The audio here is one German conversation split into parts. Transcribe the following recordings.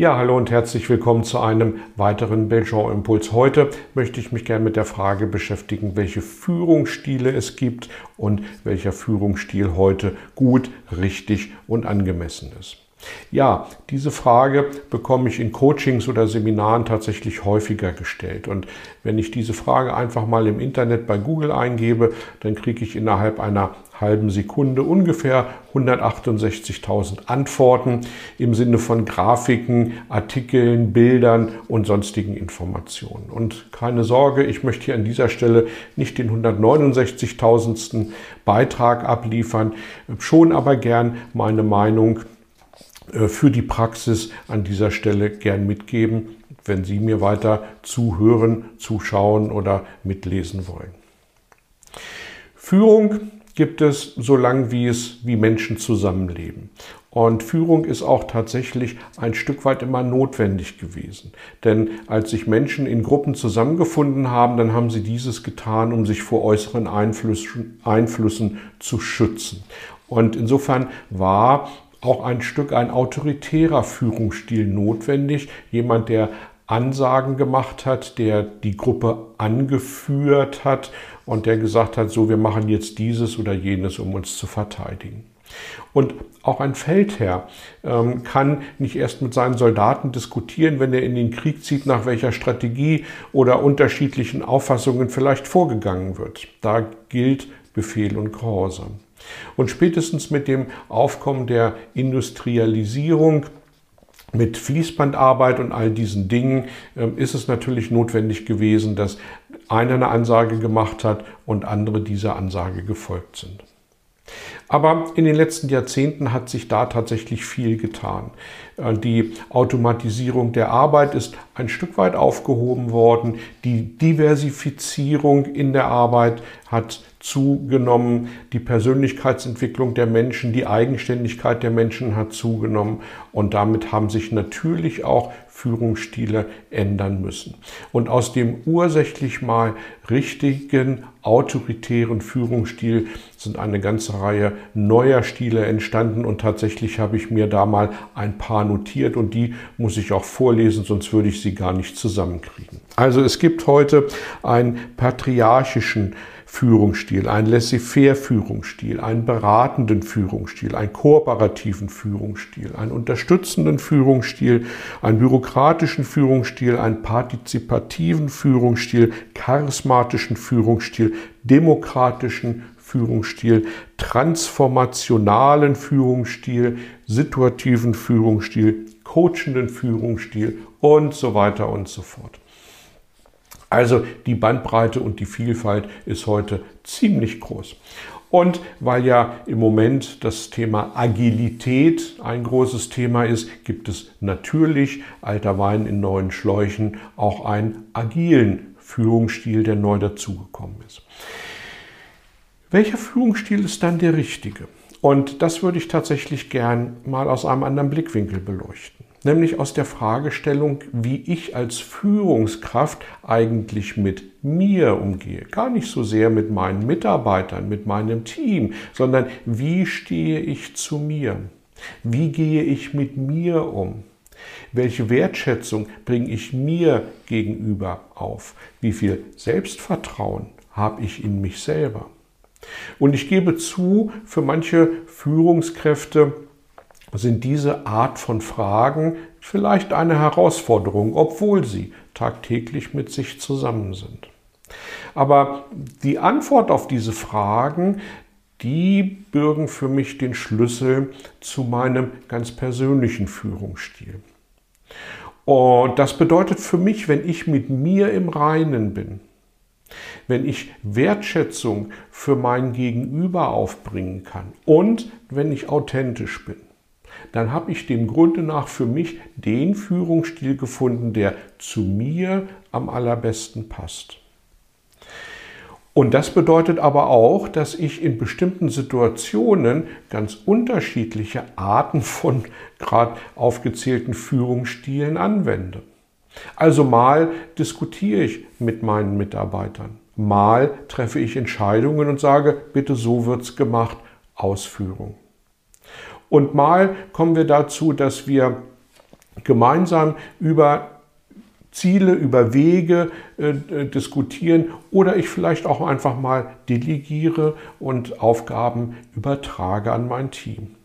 Ja, hallo und herzlich willkommen zu einem weiteren Belgian Impuls. Heute möchte ich mich gerne mit der Frage beschäftigen, welche Führungsstile es gibt und welcher Führungsstil heute gut, richtig und angemessen ist. Ja, diese Frage bekomme ich in Coachings oder Seminaren tatsächlich häufiger gestellt. Und wenn ich diese Frage einfach mal im Internet bei Google eingebe, dann kriege ich innerhalb einer halben Sekunde ungefähr 168.000 Antworten im Sinne von Grafiken, Artikeln, Bildern und sonstigen Informationen. Und keine Sorge, ich möchte hier an dieser Stelle nicht den 169.000. Beitrag abliefern, schon aber gern meine Meinung äh, für die Praxis an dieser Stelle gern mitgeben, wenn Sie mir weiter zuhören, zuschauen oder mitlesen wollen. Führung gibt es so lange, wie es wie Menschen zusammenleben. Und Führung ist auch tatsächlich ein Stück weit immer notwendig gewesen. Denn als sich Menschen in Gruppen zusammengefunden haben, dann haben sie dieses getan, um sich vor äußeren Einflüssen, Einflüssen zu schützen. Und insofern war auch ein Stück ein autoritärer Führungsstil notwendig. Jemand, der Ansagen gemacht hat, der die Gruppe angeführt hat und der gesagt hat, so wir machen jetzt dieses oder jenes, um uns zu verteidigen. Und auch ein Feldherr ähm, kann nicht erst mit seinen Soldaten diskutieren, wenn er in den Krieg zieht, nach welcher Strategie oder unterschiedlichen Auffassungen vielleicht vorgegangen wird. Da gilt Befehl und Gehorsam. Und spätestens mit dem Aufkommen der Industrialisierung mit Fließbandarbeit und all diesen Dingen ähm, ist es natürlich notwendig gewesen, dass einer eine Ansage gemacht hat und andere dieser Ansage gefolgt sind. Aber in den letzten Jahrzehnten hat sich da tatsächlich viel getan. Äh, die Automatisierung der Arbeit ist ein Stück weit aufgehoben worden. Die Diversifizierung in der Arbeit hat zugenommen. Die Persönlichkeitsentwicklung der Menschen, die Eigenständigkeit der Menschen hat zugenommen. Und damit haben sich natürlich auch Führungsstile ändern müssen. Und aus dem ursächlich mal richtigen autoritären Führungsstil sind eine ganze Reihe neuer Stile entstanden und tatsächlich habe ich mir da mal ein paar notiert und die muss ich auch vorlesen, sonst würde ich sie gar nicht zusammenkriegen. Also es gibt heute einen patriarchischen Führungsstil, einen laissez-faire Führungsstil, einen beratenden Führungsstil, einen kooperativen Führungsstil, einen unterstützenden Führungsstil, einen bürokratischen Führungsstil, einen partizipativen Führungsstil, charismatischen Führungsstil, demokratischen Führungsstil, transformationalen Führungsstil, situativen Führungsstil, coachenden Führungsstil und so weiter und so fort. Also die Bandbreite und die Vielfalt ist heute ziemlich groß. Und weil ja im Moment das Thema Agilität ein großes Thema ist, gibt es natürlich, alter Wein in neuen Schläuchen, auch einen agilen Führungsstil, der neu dazugekommen ist. Welcher Führungsstil ist dann der richtige? Und das würde ich tatsächlich gern mal aus einem anderen Blickwinkel beleuchten nämlich aus der Fragestellung, wie ich als Führungskraft eigentlich mit mir umgehe. Gar nicht so sehr mit meinen Mitarbeitern, mit meinem Team, sondern wie stehe ich zu mir? Wie gehe ich mit mir um? Welche Wertschätzung bringe ich mir gegenüber auf? Wie viel Selbstvertrauen habe ich in mich selber? Und ich gebe zu, für manche Führungskräfte sind diese Art von Fragen vielleicht eine Herausforderung, obwohl sie tagtäglich mit sich zusammen sind. Aber die Antwort auf diese Fragen, die bürgen für mich den Schlüssel zu meinem ganz persönlichen Führungsstil. Und das bedeutet für mich, wenn ich mit mir im Reinen bin, wenn ich Wertschätzung für mein Gegenüber aufbringen kann und wenn ich authentisch bin, dann habe ich dem Grunde nach für mich den Führungsstil gefunden, der zu mir am allerbesten passt. Und das bedeutet aber auch, dass ich in bestimmten Situationen ganz unterschiedliche Arten von gerade aufgezählten Führungsstilen anwende. Also mal diskutiere ich mit meinen Mitarbeitern, mal treffe ich Entscheidungen und sage, bitte so wird's gemacht, Ausführung. Und mal kommen wir dazu, dass wir gemeinsam über Ziele, über Wege äh, diskutieren oder ich vielleicht auch einfach mal delegiere und Aufgaben übertrage an mein Team.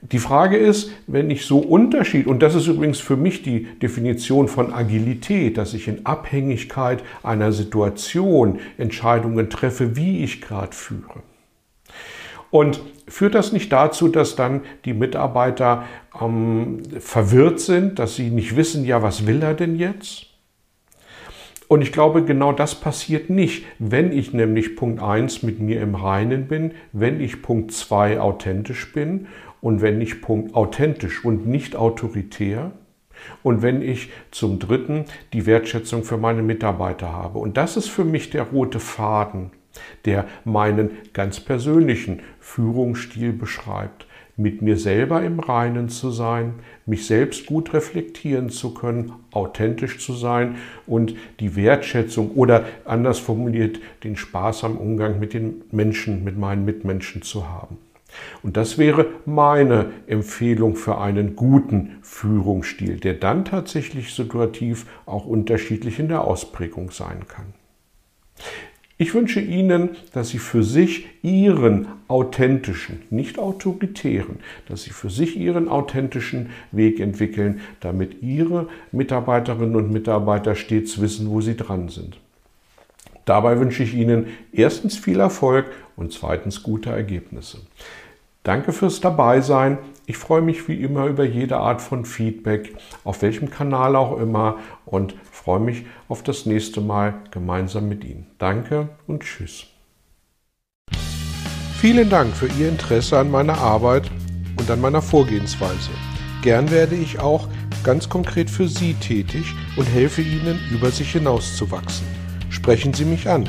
Die Frage ist, wenn ich so Unterschied, und das ist übrigens für mich die Definition von Agilität, dass ich in Abhängigkeit einer Situation Entscheidungen treffe, wie ich gerade führe. Und führt das nicht dazu, dass dann die Mitarbeiter ähm, verwirrt sind, dass sie nicht wissen, ja, was will er denn jetzt? Und ich glaube, genau das passiert nicht, wenn ich nämlich Punkt 1 mit mir im Reinen bin, wenn ich Punkt 2 authentisch bin und wenn ich Punkt authentisch und nicht autoritär und wenn ich zum Dritten die Wertschätzung für meine Mitarbeiter habe. Und das ist für mich der rote Faden der meinen ganz persönlichen Führungsstil beschreibt. Mit mir selber im Reinen zu sein, mich selbst gut reflektieren zu können, authentisch zu sein und die Wertschätzung oder anders formuliert den Spaß am Umgang mit den Menschen, mit meinen Mitmenschen zu haben. Und das wäre meine Empfehlung für einen guten Führungsstil, der dann tatsächlich situativ auch unterschiedlich in der Ausprägung sein kann. Ich wünsche Ihnen, dass Sie für sich Ihren authentischen, nicht autoritären, dass Sie für sich Ihren authentischen Weg entwickeln, damit Ihre Mitarbeiterinnen und Mitarbeiter stets wissen, wo sie dran sind. Dabei wünsche ich Ihnen erstens viel Erfolg und zweitens gute Ergebnisse. Danke fürs Dabeisein. Ich freue mich wie immer über jede Art von Feedback, auf welchem Kanal auch immer und freue mich auf das nächste Mal gemeinsam mit Ihnen. Danke und tschüss. Vielen Dank für Ihr Interesse an meiner Arbeit und an meiner Vorgehensweise. Gern werde ich auch ganz konkret für Sie tätig und helfe Ihnen, über sich hinauszuwachsen. Sprechen Sie mich an.